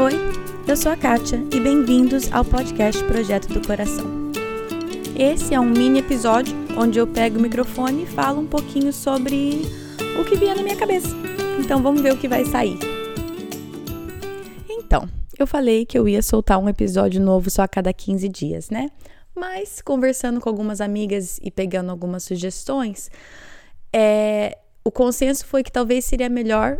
Oi, eu sou a Kátia e bem-vindos ao podcast Projeto do Coração. Esse é um mini episódio onde eu pego o microfone e falo um pouquinho sobre o que vier na minha cabeça. Então vamos ver o que vai sair. Então, eu falei que eu ia soltar um episódio novo só a cada 15 dias, né? Mas conversando com algumas amigas e pegando algumas sugestões, é, o consenso foi que talvez seria melhor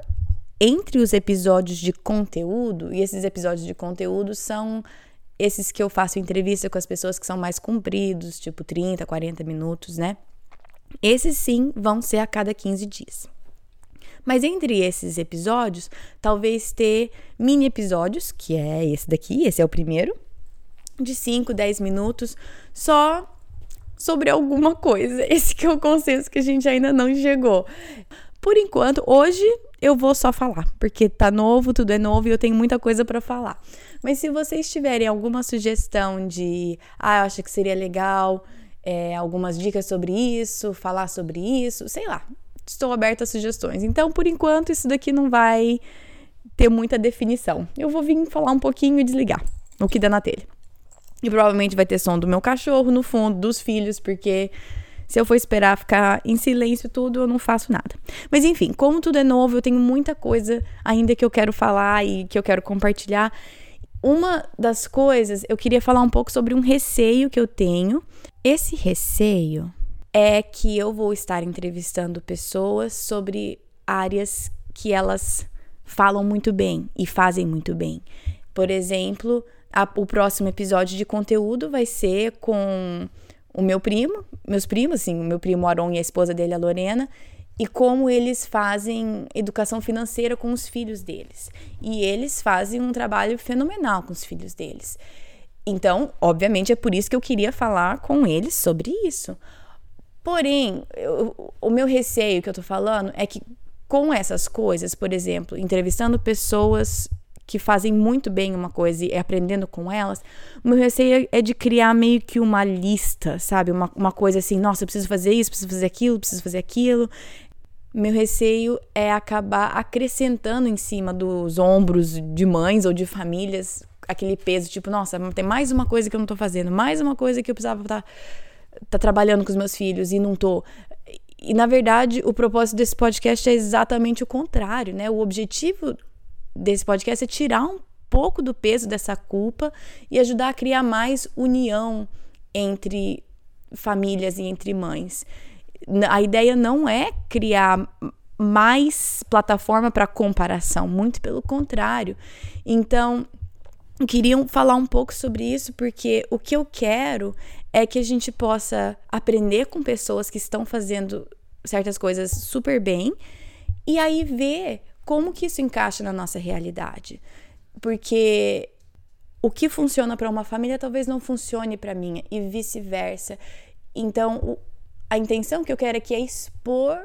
entre os episódios de conteúdo, e esses episódios de conteúdo são esses que eu faço entrevista com as pessoas que são mais compridos, tipo 30, 40 minutos, né? Esses sim vão ser a cada 15 dias. Mas entre esses episódios, talvez ter mini episódios, que é esse daqui, esse é o primeiro, de 5, 10 minutos, só sobre alguma coisa. Esse que é o consenso que a gente ainda não chegou. Por enquanto, hoje eu vou só falar, porque tá novo, tudo é novo e eu tenho muita coisa para falar. Mas se vocês tiverem alguma sugestão de, ah, eu acho que seria legal, é, algumas dicas sobre isso, falar sobre isso, sei lá, estou aberta a sugestões. Então, por enquanto, isso daqui não vai ter muita definição. Eu vou vir falar um pouquinho e desligar o que dá na telha. E provavelmente vai ter som do meu cachorro no fundo, dos filhos, porque se eu for esperar ficar em silêncio tudo, eu não faço nada. Mas enfim, como tudo é novo, eu tenho muita coisa ainda que eu quero falar e que eu quero compartilhar. Uma das coisas, eu queria falar um pouco sobre um receio que eu tenho. Esse receio é que eu vou estar entrevistando pessoas sobre áreas que elas falam muito bem e fazem muito bem. Por exemplo, a, o próximo episódio de conteúdo vai ser com o meu primo, meus primos, assim, o meu primo Aron e a esposa dele, a Lorena, e como eles fazem educação financeira com os filhos deles. E eles fazem um trabalho fenomenal com os filhos deles. Então, obviamente, é por isso que eu queria falar com eles sobre isso. Porém, eu, o meu receio que eu tô falando é que com essas coisas, por exemplo, entrevistando pessoas que fazem muito bem uma coisa e aprendendo com elas, o meu receio é de criar meio que uma lista, sabe? Uma, uma coisa assim, nossa, eu preciso fazer isso, preciso fazer aquilo, preciso fazer aquilo. Meu receio é acabar acrescentando em cima dos ombros de mães ou de famílias aquele peso, tipo, nossa, tem mais uma coisa que eu não tô fazendo, mais uma coisa que eu precisava estar tá, tá trabalhando com os meus filhos e não tô. E na verdade, o propósito desse podcast é exatamente o contrário, né? O objetivo desse podcast é tirar um pouco do peso dessa culpa e ajudar a criar mais união entre famílias e entre mães. A ideia não é criar mais plataforma para comparação, muito pelo contrário. Então, queriam falar um pouco sobre isso porque o que eu quero é que a gente possa aprender com pessoas que estão fazendo certas coisas super bem e aí ver como que isso encaixa na nossa realidade? Porque o que funciona para uma família talvez não funcione para minha e vice-versa. Então, o, a intenção que eu quero aqui é expor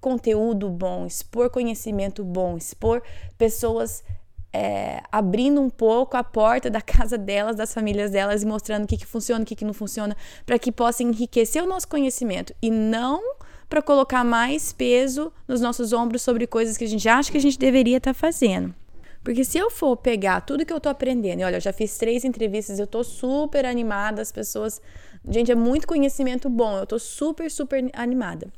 conteúdo bom, expor conhecimento bom, expor pessoas é, abrindo um pouco a porta da casa delas, das famílias delas e mostrando o que, que funciona, o que, que não funciona, para que possa enriquecer o nosso conhecimento e não para colocar mais peso nos nossos ombros sobre coisas que a gente acha que a gente deveria estar tá fazendo. Porque se eu for pegar tudo que eu tô aprendendo, e olha, eu já fiz três entrevistas, eu tô super animada, as pessoas. Gente, é muito conhecimento bom, eu tô super, super animada.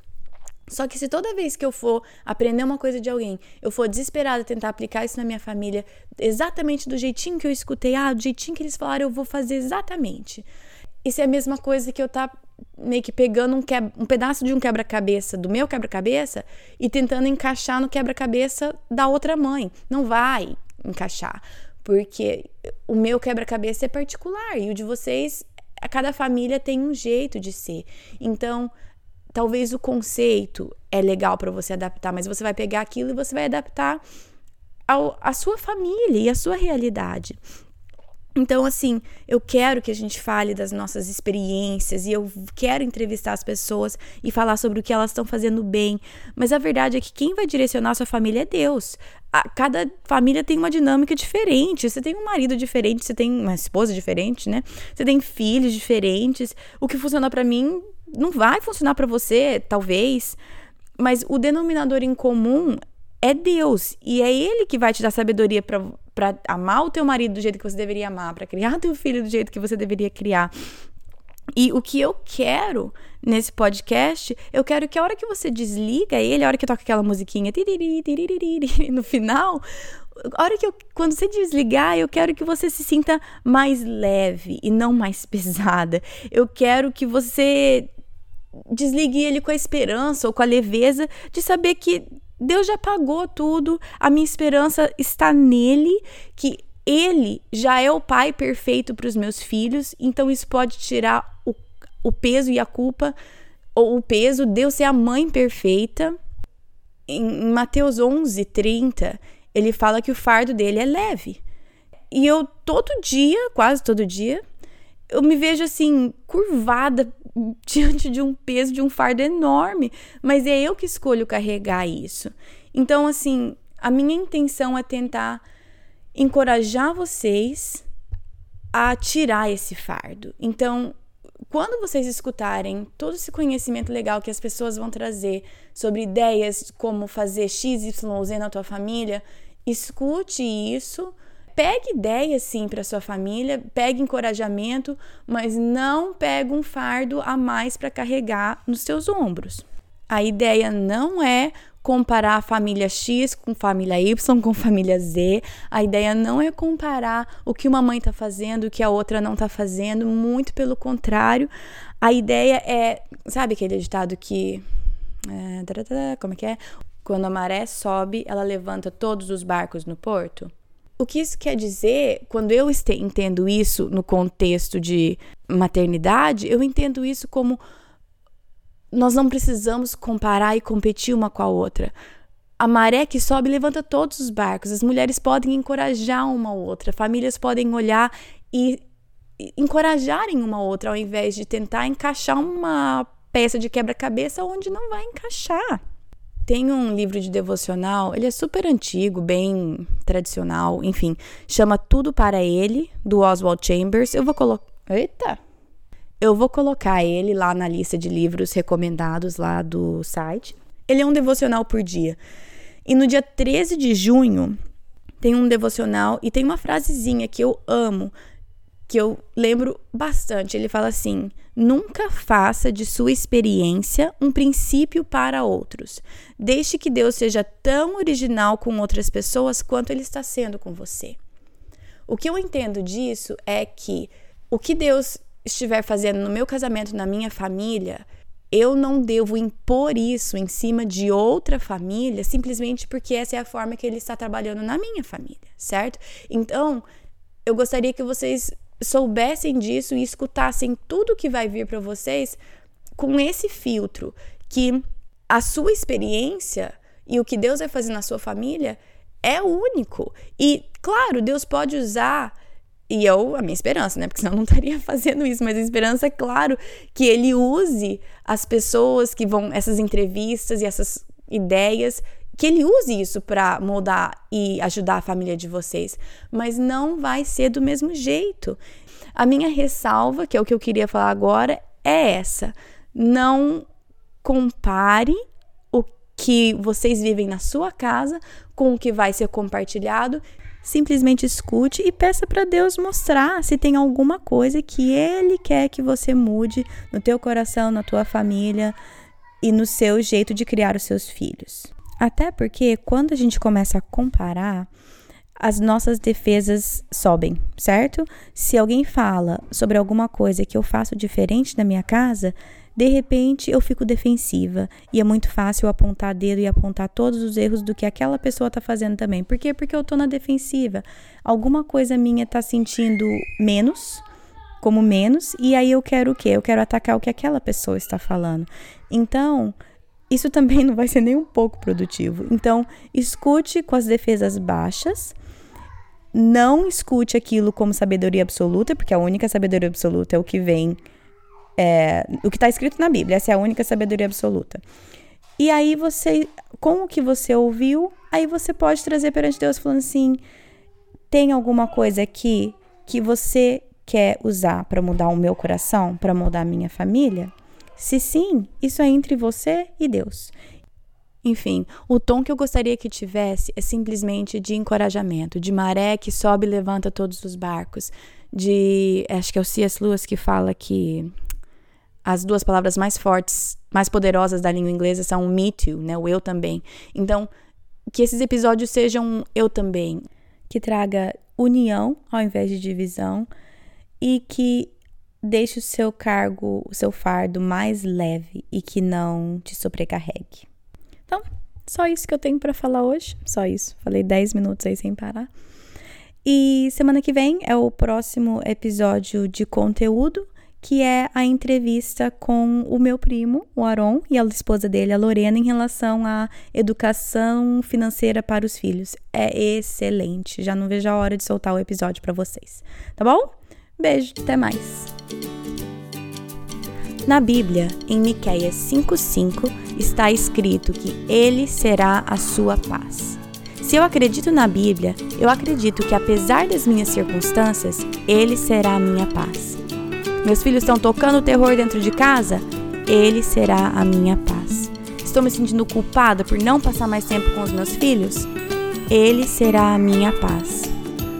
Só que se toda vez que eu for aprender uma coisa de alguém, eu for desesperada tentar aplicar isso na minha família, exatamente do jeitinho que eu escutei, ah, do jeitinho que eles falaram, eu vou fazer exatamente. Isso é a mesma coisa que eu tá meio que pegando um, que... um pedaço de um quebra-cabeça do meu quebra-cabeça e tentando encaixar no quebra-cabeça da outra mãe. Não vai encaixar, porque o meu quebra-cabeça é particular e o de vocês, cada família tem um jeito de ser. Então, talvez o conceito é legal para você adaptar, mas você vai pegar aquilo e você vai adaptar ao, a sua família e a sua realidade. Então, assim, eu quero que a gente fale das nossas experiências e eu quero entrevistar as pessoas e falar sobre o que elas estão fazendo bem. Mas a verdade é que quem vai direcionar a sua família é Deus. A, cada família tem uma dinâmica diferente. Você tem um marido diferente, você tem uma esposa diferente, né? Você tem filhos diferentes. O que funciona para mim não vai funcionar para você, talvez. Mas o denominador em comum é Deus. E é Ele que vai te dar sabedoria para amar o teu marido do jeito que você deveria amar, para criar teu filho do jeito que você deveria criar. E o que eu quero nesse podcast, eu quero que a hora que você desliga ele, a hora que toca aquela musiquinha no final, a hora que eu, quando você desligar, eu quero que você se sinta mais leve e não mais pesada. Eu quero que você desligue ele com a esperança ou com a leveza de saber que Deus já pagou tudo, a minha esperança está nele, que ele já é o pai perfeito para os meus filhos, então isso pode tirar o, o peso e a culpa, ou o peso de eu ser a mãe perfeita. Em Mateus 11, 30, ele fala que o fardo dele é leve. E eu todo dia, quase todo dia, eu me vejo assim, curvada diante de um peso, de um fardo enorme, mas é eu que escolho carregar isso. Então, assim, a minha intenção é tentar encorajar vocês a tirar esse fardo. Então, quando vocês escutarem todo esse conhecimento legal que as pessoas vão trazer sobre ideias como fazer X, Y, Z na tua família, escute isso pegue ideias sim para sua família, pegue encorajamento, mas não pegue um fardo a mais para carregar nos seus ombros. A ideia não é comparar a família X com família Y, com família Z. A ideia não é comparar o que uma mãe está fazendo, o que a outra não está fazendo, muito pelo contrário. A ideia é, sabe aquele ditado que. É, como é que é? Quando a maré sobe, ela levanta todos os barcos no porto. O que isso quer dizer, quando eu entendo isso no contexto de maternidade, eu entendo isso como nós não precisamos comparar e competir uma com a outra. A maré que sobe levanta todos os barcos. As mulheres podem encorajar uma outra, famílias podem olhar e encorajarem uma outra ao invés de tentar encaixar uma peça de quebra-cabeça onde não vai encaixar. Tem um livro de devocional, ele é super antigo, bem tradicional, enfim, chama Tudo para Ele, do Oswald Chambers. Eu vou colocar. Eita! Eu vou colocar ele lá na lista de livros recomendados lá do site. Ele é um devocional por dia. E no dia 13 de junho tem um devocional e tem uma frasezinha que eu amo, que eu lembro bastante. Ele fala assim: Nunca faça de sua experiência um princípio para outros. Deixe que Deus seja tão original com outras pessoas quanto ele está sendo com você. O que eu entendo disso é que o que Deus estiver fazendo no meu casamento, na minha família, eu não devo impor isso em cima de outra família simplesmente porque essa é a forma que ele está trabalhando na minha família, certo? Então, eu gostaria que vocês soubessem disso e escutassem tudo que vai vir para vocês com esse filtro que a sua experiência e o que Deus vai fazer na sua família é único. E claro, Deus pode usar e eu, a minha esperança, né? Porque senão eu não estaria fazendo isso, mas a esperança é claro que ele use as pessoas que vão essas entrevistas e essas ideias que ele use isso para moldar e ajudar a família de vocês, mas não vai ser do mesmo jeito. A minha ressalva, que é o que eu queria falar agora, é essa: não compare o que vocês vivem na sua casa com o que vai ser compartilhado. Simplesmente escute e peça para Deus mostrar se tem alguma coisa que Ele quer que você mude no teu coração, na tua família e no seu jeito de criar os seus filhos. Até porque quando a gente começa a comparar, as nossas defesas sobem, certo? Se alguém fala sobre alguma coisa que eu faço diferente na minha casa, de repente eu fico defensiva e é muito fácil apontar dedo e apontar todos os erros do que aquela pessoa está fazendo também. Por quê? Porque eu estou na defensiva. Alguma coisa minha está sentindo menos, como menos, e aí eu quero o quê? Eu quero atacar o que aquela pessoa está falando. Então, isso também não vai ser nem um pouco produtivo. Então, escute com as defesas baixas. Não escute aquilo como sabedoria absoluta, porque a única sabedoria absoluta é o que vem, é, o que está escrito na Bíblia. Essa é a única sabedoria absoluta. E aí você, com o que você ouviu, aí você pode trazer perante Deus falando assim: tem alguma coisa aqui que você quer usar para mudar o meu coração, para mudar a minha família? Se sim, isso é entre você e Deus. Enfim, o tom que eu gostaria que tivesse é simplesmente de encorajamento, de maré que sobe e levanta todos os barcos, de. Acho que é o C.S. Lewis que fala que as duas palavras mais fortes, mais poderosas da língua inglesa são me too, né? O eu também. Então, que esses episódios sejam eu também, que traga união ao invés de divisão e que deixe o seu cargo, o seu fardo mais leve e que não te sobrecarregue. Então, só isso que eu tenho para falar hoje, só isso. Falei 10 minutos aí sem parar. E semana que vem é o próximo episódio de conteúdo, que é a entrevista com o meu primo, o Aron, e a esposa dele, a Lorena, em relação à educação financeira para os filhos. É excelente. Já não vejo a hora de soltar o episódio para vocês. Tá bom? Beijo, até mais. Na Bíblia, em Miqueias 5:5, está escrito que ele será a sua paz. Se eu acredito na Bíblia, eu acredito que apesar das minhas circunstâncias, ele será a minha paz. Meus filhos estão tocando terror dentro de casa? Ele será a minha paz. Estou me sentindo culpada por não passar mais tempo com os meus filhos? Ele será a minha paz.